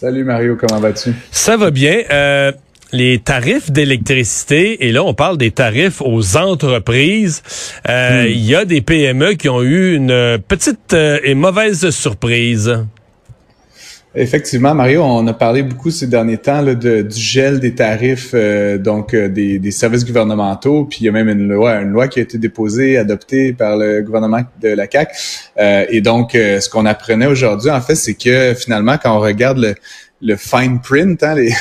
Salut Mario, comment vas-tu? Ça va bien. Euh, les tarifs d'électricité, et là on parle des tarifs aux entreprises. Euh, Il y a des PME qui ont eu une petite euh, et mauvaise surprise. Effectivement, Mario, on a parlé beaucoup ces derniers temps du gel des tarifs euh, donc euh, des, des, services gouvernementaux. Puis il y a même une loi, une loi qui a été déposée, adoptée par le gouvernement de la CAC. Euh, et donc, ce qu'on apprenait aujourd'hui, en fait, c'est que finalement, quand on regarde le, le fine print, hein, les,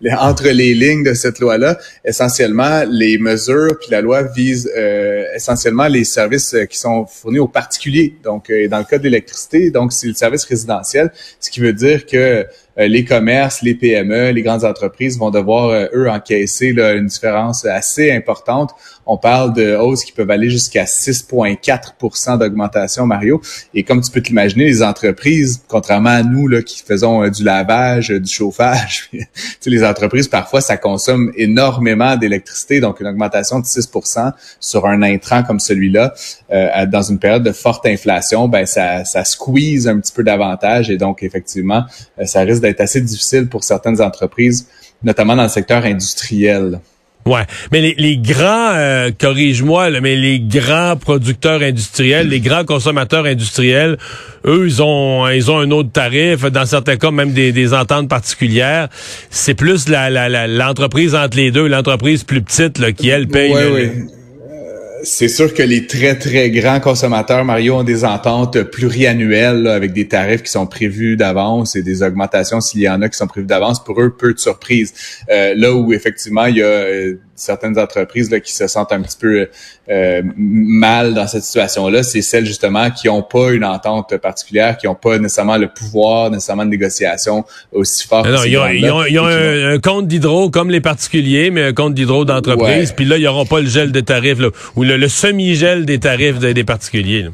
les, entre les lignes de cette loi-là, essentiellement, les mesures puis la loi vise euh, essentiellement les services euh, qui sont fournis aux particuliers. Donc, euh, dans le cas de l'électricité, donc c'est le service résidentiel, ce qui veut dire que les commerces, les PME, les grandes entreprises vont devoir, euh, eux, encaisser là, une différence assez importante. On parle de hausses qui peuvent aller jusqu'à 6,4% d'augmentation, Mario. Et comme tu peux t'imaginer, les entreprises, contrairement à nous là, qui faisons euh, du lavage, du chauffage, les entreprises, parfois, ça consomme énormément d'électricité. Donc, une augmentation de 6% sur un intrant comme celui-là, euh, dans une période de forte inflation, ben ça, ça squeeze un petit peu davantage. Et donc, effectivement, ça risque d'être assez difficile pour certaines entreprises, notamment dans le secteur industriel. Ouais, mais les, les grands, euh, corrige-moi, mais les grands producteurs industriels, les grands consommateurs industriels, eux, ils ont, ils ont un autre tarif. Dans certains cas, même des, des ententes particulières. C'est plus la, l'entreprise entre les deux, l'entreprise plus petite là, qui elle paye. Ouais, c'est sûr que les très, très grands consommateurs, Mario, ont des ententes pluriannuelles avec des tarifs qui sont prévus d'avance et des augmentations s'il y en a qui sont prévues d'avance. Pour eux, peu de surprises. Euh, là où effectivement, il y a euh, certaines entreprises là, qui se sentent un petit peu euh, mal dans cette situation-là, c'est celles justement qui n'ont pas une entente particulière, qui n'ont pas nécessairement le pouvoir nécessairement de négociation aussi fort. Non, ils ont, un, compte d'hydro comme les particuliers, mais un compte d'hydro d'entreprise. Puis là, ils n'auront pas le gel de tarifs là, ou le, semi-gel des tarifs des particuliers. Là.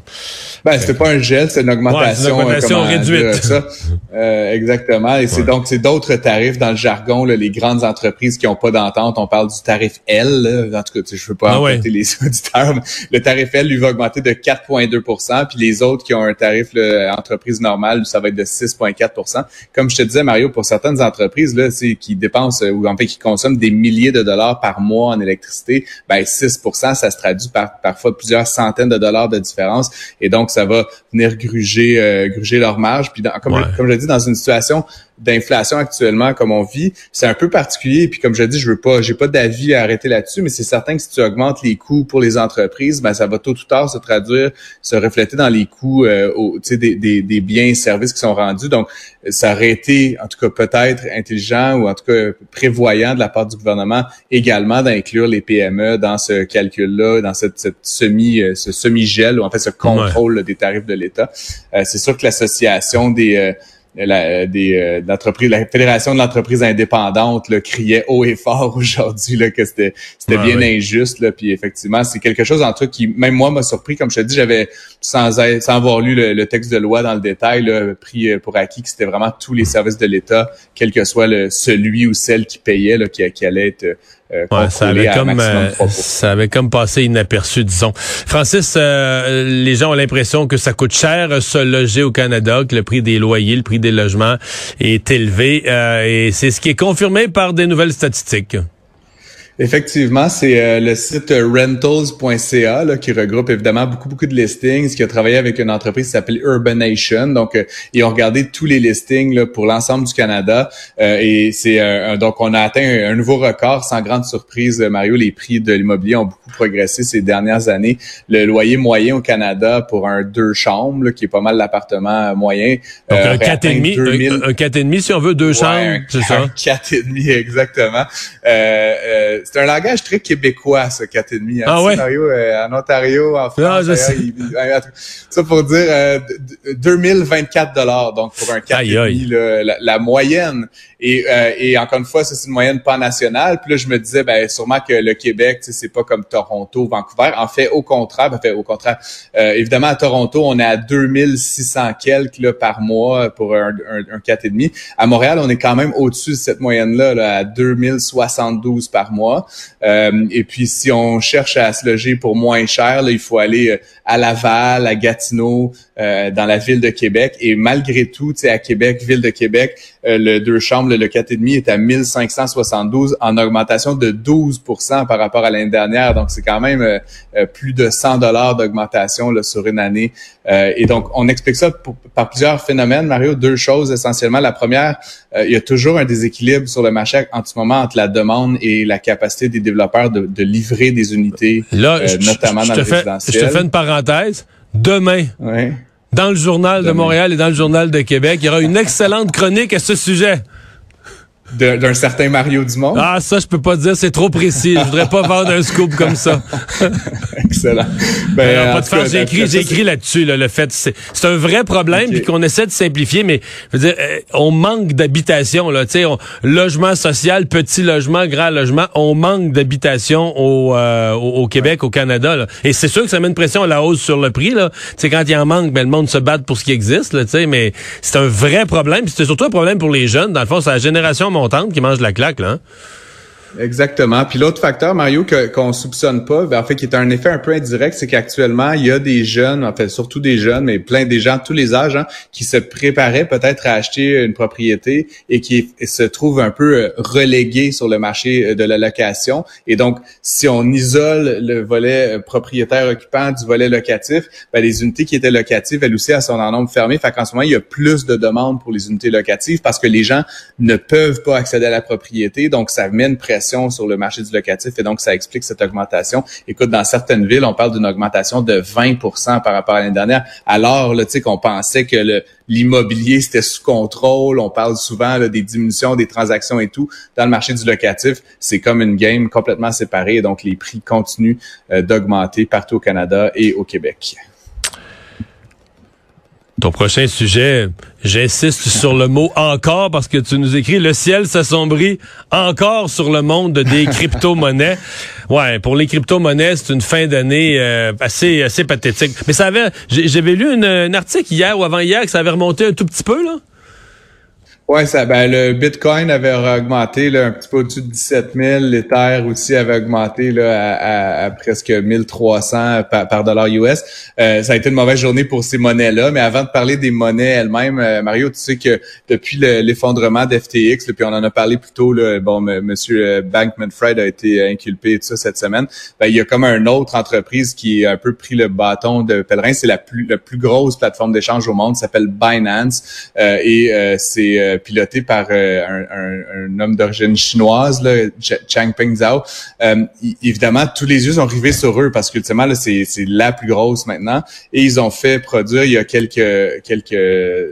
Ben, c'était pas un gel, c'est une augmentation, une augmentation réduite. ça. Euh, exactement. Et c'est donc c'est d'autres tarifs dans le jargon. Là, les grandes entreprises qui n'ont pas d'entente, on parle du tarif L. En tout cas, je veux pas ah les auditeurs. Mais le tarif L lui va augmenter de 4,2% puis les autres qui ont un tarif là, entreprise normale, ça va être de 6,4% Comme je te disais, Mario, pour certaines entreprises là, qui dépensent ou en fait qui consomment des milliers de dollars par mois en électricité, ben 6% ça se traduit par parfois plusieurs centaines de dollars de différence. Et donc ça va venir gruger, euh, gruger leur marge. Puis comme, comme je l'ai dit, dans une situation d'inflation actuellement comme on vit, c'est un peu particulier. Puis comme je dis, je veux pas, j'ai pas d'avis à arrêter là-dessus, mais c'est certain que si tu augmentes les coûts pour les entreprises, ben ça va tôt ou tard se traduire, se refléter dans les coûts euh, des, des, des, biens et services qui sont rendus. Donc, ça aurait été, en tout cas, peut-être intelligent ou en tout cas prévoyant de la part du gouvernement également d'inclure les PME dans ce calcul-là, dans cette, cette semi, euh, ce semi-gel ou en fait ce contrôle des tarifs de l'État. Euh, c'est sûr que l'association des euh, la, des euh, la fédération de l'entreprise indépendante là, criait haut et fort aujourd'hui là que c'était c'était bien injuste là. Puis effectivement c'est quelque chose en tout qui même moi m'a surpris. Comme je te dis j'avais sans sans avoir lu le, texte de loi dans le détail là, pris euh, pour acquis que c'était vraiment tous les services de l'État quel que soit le celui ou celle qui payait là qui, qui allait être euh, ça avait comme euh, ça avait comme passé inaperçu, disons. Francis, euh, les gens ont l'impression que ça coûte cher se loger au Canada, que le prix des loyers, le prix des logements est élevé, et c'est ce qui est confirmé par des nouvelles statistiques. Effectivement, c'est euh, le site rentals.ca qui regroupe évidemment beaucoup beaucoup de listings, qui a travaillé avec une entreprise qui s'appelle Urbanation. Donc, euh, ils ont regardé tous les listings là, pour l'ensemble du Canada euh, et c'est donc on a atteint un, nouveau record sans grande surprise. Mario, les prix de l'immobilier ont beaucoup progressé ces dernières années. Le loyer moyen au Canada pour un deux chambres, qui est pas mal l'appartement moyen, donc un quatre et demi, un, quatre et demi si on veut deux chambres, c'est ça? Un quatre et demi exactement. C'est un langage très québécois, ce 4,5. Hein. Ah ouais? Euh, en Ontario, en France. ça pour dire euh, 2024 dollars, donc pour un 4,5, la, la, moyenne. Et, euh, et encore une fois, c'est une moyenne pas nationale. Puis là, je me disais, ben sûrement que le Québec, c'est pas comme Toronto, Vancouver. En fait, au contraire, ben, fait, au contraire, euh, évidemment, à Toronto, on est à 2600 quelques là, par mois pour un, un, un 4,5. À Montréal, on est quand même au-dessus de cette moyenne-là, là, à 2072 par mois. Euh, et puis, si on cherche à se loger pour moins cher, là, il faut aller euh, à Laval, à Gatineau, euh, dans la ville de Québec. Et malgré tout, tu sais, à Québec, ville de Québec, le deux chambres, le 4,5 est à 1572 en augmentation de 12% par rapport à l'année dernière. Donc, c'est quand même plus de 100 dollars d'augmentation sur une année. et donc, on explique ça par plusieurs phénomènes, Mario. Deux choses essentiellement. La première, il y a toujours un déséquilibre sur le marché en ce moment entre la demande et la capacité des développeurs de, livrer des unités, Là, euh, notamment dans le résidentiel. Je te fais une parenthèse. Demain, dans le journal de Montréal et dans le journal de Québec, il y aura une excellente chronique à ce sujet d'un certain Mario Dumont. Ah, ça, je peux pas dire, c'est trop précis. Je voudrais pas vendre un scoop comme ça. Excellent. Ben, pas de faire, j'ai écrit, j'ai écrit là-dessus, là, le fait, c'est, c'est un vrai problème, puis qu'on essaie de simplifier, mais, je veux dire, euh, on manque d'habitation, là, tu sais, logement social, petit logement, grand logement, on manque d'habitation au, euh, au, Québec, au Canada, là. Et c'est sûr que ça met une pression à la hausse sur le prix, là. Tu sais, quand il y en manque, ben, le monde se bat pour ce qui existe, là, tu sais, mais c'est un vrai problème, c'est surtout un problème pour les jeunes. Dans le fond, c'est la génération montante qui mange la claque, là. Hein? Exactement. Puis l'autre facteur, Mario, que, qu'on soupçonne pas, ben, en fait, qui est un effet un peu indirect, c'est qu'actuellement, il y a des jeunes, en fait, surtout des jeunes, mais plein des gens de tous les âges, hein, qui se préparaient peut-être à acheter une propriété et qui se trouvent un peu euh, relégués sur le marché euh, de la location. Et donc, si on isole le volet euh, propriétaire occupant du volet locatif, ben, les unités qui étaient locatives, elles aussi, elles sont en nombre fermé. Fait qu'en ce moment, il y a plus de demandes pour les unités locatives parce que les gens ne peuvent pas accéder à la propriété. Donc, ça mène presque sur le marché du locatif et donc ça explique cette augmentation. Écoute, dans certaines villes, on parle d'une augmentation de 20% par rapport à l'année dernière, alors tu sais qu'on pensait que l'immobilier c'était sous contrôle. On parle souvent des diminutions des transactions et tout. Dans le marché du locatif, c'est comme une game complètement séparée. Donc les prix continuent euh, d'augmenter partout au Canada et au Québec. Ton prochain sujet, j'insiste sur le mot encore parce que tu nous écris le ciel s'assombrit encore sur le monde des crypto-monnaies. Ouais, pour les crypto-monnaies, c'est une fin d'année euh, assez assez pathétique. Mais ça avait j'avais lu un article hier ou avant-hier que ça avait remonté un tout petit peu là. Ouais, ça, ben, le Bitcoin avait augmenté là, un petit peu au-dessus de 17 000. L'Ether aussi avait augmenté là, à, à, presque 1300 par, par dollar US. Euh, ça a été une mauvaise journée pour ces monnaies-là. Mais avant de parler des monnaies elles-mêmes, euh, Mario, tu sais que depuis l'effondrement d'FTX, puis on en a parlé plus tôt, là, bon, Monsieur euh, Bankman-Fried a été inculpé et tout ça cette semaine. Ben, il y a comme une autre entreprise qui a un peu pris le bâton de pèlerin. C'est la plus, la plus grosse plateforme d'échange au monde, s'appelle Binance. et c'est piloté par euh, un, homme d'origine chinoise, là, Changpeng Zhao. Euh, évidemment, tous les yeux sont rivés sur eux parce qu'ultimement, c'est, c'est la plus grosse maintenant. Et ils ont fait produire il y a quelques, quelques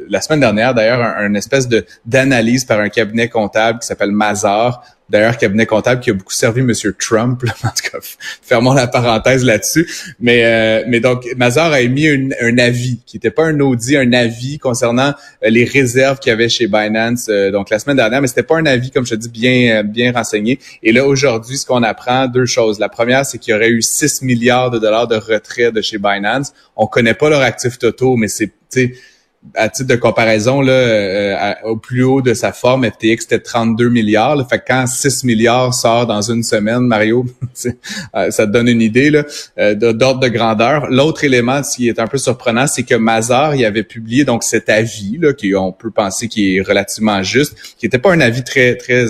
la semaine dernière d'ailleurs, un, espèce de d'analyse par un cabinet comptable qui s'appelle Mazar D'ailleurs, cabinet comptable qui a beaucoup servi M. Trump. En tout cas, fermons la parenthèse là-dessus. Mais, euh, donc, Mazar a émis un, avis qui n'était pas un audit, un avis concernant euh, les réserves qu'il y avait chez Binance euh, donc la semaine dernière, mais c'était pas un avis, comme je te dis, bien, bien renseigné. Et là, aujourd'hui, ce qu'on apprend, deux choses. La première, c'est qu'il y aurait eu 6 milliards de dollars de retrait de chez Binance. On connaît pas leurs actifs totaux, mais c'est à titre de comparaison, là, euh, au plus haut de sa forme, FTX était 32 milliards. Là, fait que quand 6 milliards sort dans une semaine, Mario, euh, ça te donne une idée là, euh, d'ordre de grandeur. L'autre élément qui est un peu surprenant, c'est que Mazar il avait publié donc cet avis là, qui on peut penser qui est relativement juste, qui n'était pas un avis très très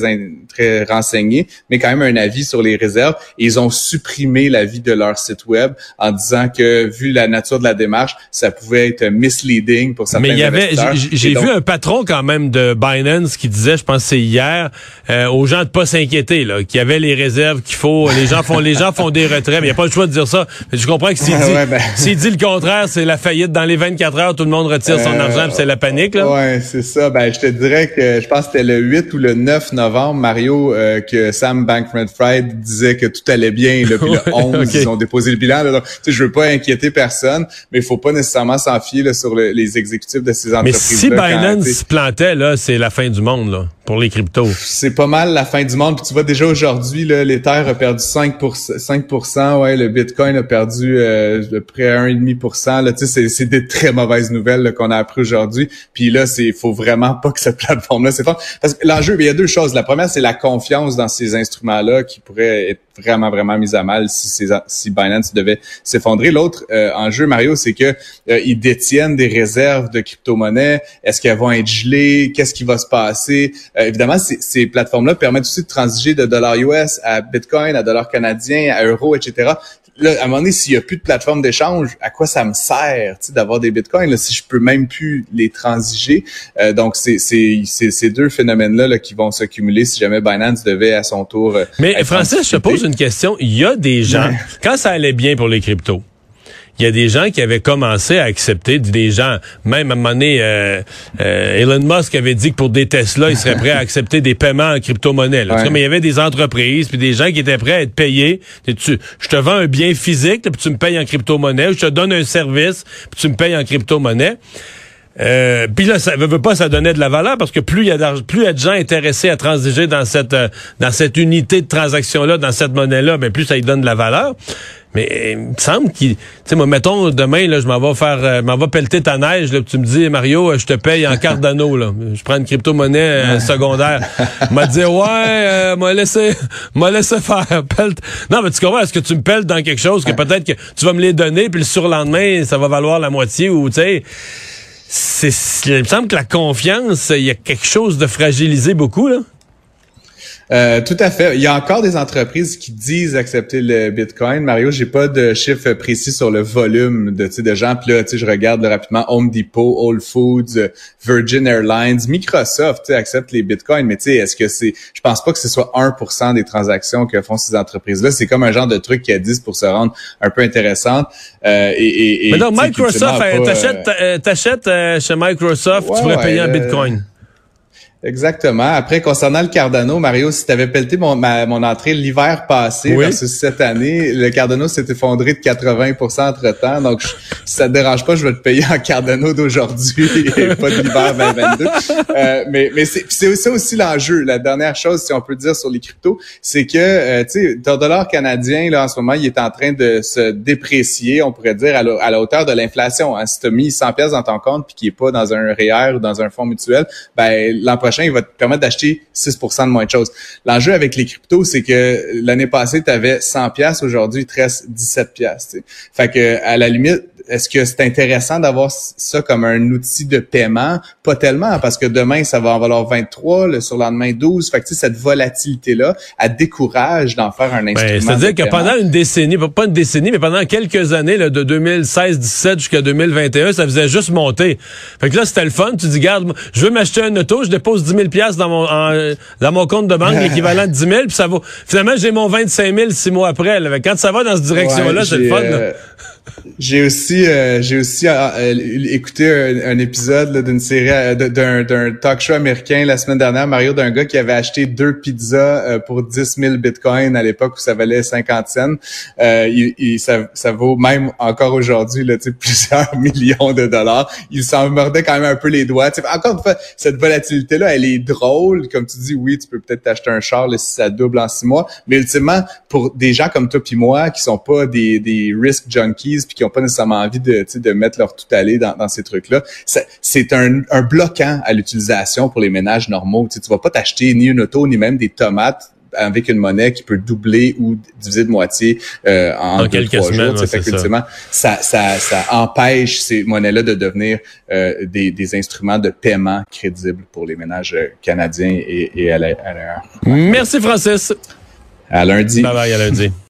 très renseigné, mais quand même un avis sur les réserves. Ils ont supprimé l'avis de leur site web en disant que vu la nature de la démarche, ça pouvait être misleading pour certains Mais il y avait, j'ai vu un patron quand même de Binance qui disait, je pense c'est hier, euh, aux gens de pas s'inquiéter, là, qu'il y avait les réserves qu'il faut, les gens font, les gens font des retraits, mais il n'y a pas le choix de dire ça. Mais je comprends que s'il dit, ben. dit le contraire, c'est la faillite dans les 24 heures, tout le monde retire son euh, argent, c'est la panique, là. Ouais, c'est ça. Ben, je te dirais que je pense que c'était le 8 ou le 9 novembre, Mario, euh, que Sam Bankman-Fried disait que tout allait bien, là, puis le 11, ils ont déposé le bilan. Là, donc, je veux pas inquiéter personne, mais il faut pas nécessairement s'en fier sur les exécutifs de ces entreprises. Mais si Binance se plantait, là, c'est la fin du monde, là, pour les cryptos. C'est pas mal la fin du monde. Puis tu vois, déjà aujourd'hui, l'Ether a perdu 5 5 ouais, le Bitcoin a perdu euh, peu près 1,5% là, tu sais, c'est des très mauvaises nouvelles qu'on a appris aujourd'hui. Puis là, c'est faut vraiment pas que cette plateforme-là s'effondre. Parce que l'enjeu, il y a deux choses. La première, c'est la confiance dans ces instruments-là qui pourrait être vraiment, vraiment mise à mal si, si Binance devait s'effondrer. L'autre euh, enjeu, Mario, c'est que euh, ils détiennent des réserves de crypto-monnaies. Est-ce qu'elles vont être gelées? Qu'est-ce qui va se passer? Euh, évidemment, ces plateformes-là permettent aussi de transiger de dollars US à Bitcoin, à dollars canadiens, à euros, etc là, à un moment donné, s'il n'y a plus de plateforme d'échange, à quoi ça me sert d'avoir des bitcoins là, si je peux même plus les transiger? Euh, donc, c'est ces deux phénomènes-là là, qui vont s'accumuler si jamais Binance devait à son tour. Euh, Mais Francis, je te pose une question. Il y a des gens, quand ça allait bien pour les cryptos, il y a des gens qui avaient commencé à accepter, des gens, même à un moment donné, euh, euh, Elon Musk avait dit que pour des Tesla, il serait prêt à accepter des paiements en crypto-monnaie. Mais il y avait des entreprises, puis des gens qui étaient prêts à être payés. Tu, je te vends un bien physique, puis tu me payes en crypto-monnaie, je te donne un service, puis tu me payes en crypto-monnaie. Euh, puis là, ça veut, pas, ça donnait de la valeur parce que plus il y a plus il y a de gens intéressés à transiger dans cette euh, dans cette unité de transaction là, dans cette monnaie là, mais plus ça y donne de la valeur. Mais euh, il me semble qu'il, tu sais, moi, mettons demain là, je m'en vais faire, euh, m'en vais pelleter ta neige là, tu me dis Mario, je te paye en Cardano là, je prends une crypto-monnaie secondaire. m'a dit ouais, m'a laissé, m'a laissé faire. Pelle non, mais tu comprends, est-ce que tu me pelles dans quelque chose que peut-être que tu vas me les donner puis le surlendemain ça va valoir la moitié ou tu sais c'est, il me semble que la confiance, il y a quelque chose de fragilisé beaucoup, là. Euh, tout à fait. Il y a encore des entreprises qui disent accepter le Bitcoin. Mario, j'ai pas de chiffre précis sur le volume de, de gens. Puis là, je regarde rapidement Home Depot, Whole Foods, Virgin Airlines, Microsoft accepte les Bitcoins. Mais est-ce que c'est... Je pense pas que ce soit 1% des transactions que font ces entreprises-là. C'est comme un genre de truc qui a 10 pour se rendre un peu intéressante. Euh, et, et, Mais donc, Microsoft, t'achètes, euh, t'achètes chez Microsoft, tu pourrais payer en Bitcoin. Exactement. Après, concernant le Cardano, Mario, si tu avais pelleté mon, mon entrée l'hiver passé versus cette année, le Cardano s'est effondré de 80% entre-temps. Donc, si ça te dérange pas, je vais te payer en Cardano d'aujourd'hui et pas de l'hiver 2022. Euh, mais mais c'est ça aussi l'enjeu. La dernière chose, si on peut dire sur les cryptos, c'est que, euh, tu sais, ton dollar canadien, là, en ce moment, il est en train de se déprécier, on pourrait dire, à la, hauteur de l'inflation. Hein. Si tu as mis 100 pièces dans ton compte puis qui est pas dans un REER ou dans un fonds mutuel, ben l'an il va te permettre d'acheter 6 de moins de choses. L'enjeu avec les cryptos, c'est que l'année passée, tu avais 100 pièces, aujourd'hui, il te reste 17 pièces. Fait que à la limite, est-ce que c'est intéressant d'avoir ça comme un outil de paiement? Pas tellement, parce que demain, ça va en valoir 23, le surlendemain 12. Fait que, cette volatilité-là, elle décourage d'en faire un instrument. C'est-à-dire que pendant une décennie, pas une décennie, mais pendant quelques années, là, de 2016-17 jusqu'à 2021, ça faisait juste monter. Fait que là, c'était le fun. Tu dis, garde, je veux m'acheter un auto, je dépose 10 000 dans mon, dans mon compte de banque, l'équivalent de 10 000, puis ça vaut. Finalement, j'ai mon 25 000 six mois après. Quand ça va dans cette direction-là, c'est le fun. Euh, j'ai aussi, euh, j'ai aussi euh, euh, écouté un, épisode d'une série, d'un, d'un talk show américain la semaine dernière, Mario, d'un gars qui avait acheté deux pizzas pour 10 000 bitcoins à l'époque où ça valait 50 cents. il, ça, ça vaut même encore aujourd'hui là, plusieurs millions de dollars. Il s'en mordait quand même un peu les doigts. encore une fois, cette volatilité-là, elle est drôle. Comme tu dis, oui, tu peux peut-être t'acheter un char si ça double en six mois. Mais ultimement, pour des gens comme toi puis moi, qui sont pas des, des risk junkies, puis qui n'ont pas nécessairement envie de, de mettre leur tout aller dans, dans ces trucs-là. Ça, c'est un, un bloquant à l'utilisation pour les ménages normaux. Tu, tu vas pas t'acheter ni une auto ni même des tomates avec une monnaie qui peut doubler ou diviser de moitié euh, en, deux, quelques trois semaines, jours. ça. Ça, ça, empêche ces monnaies-là de devenir euh, des, des, instruments de paiement crédibles pour les ménages euh, canadiens et, et à l'ailleurs. Merci Francis. À lundi. Bye bye à lundi.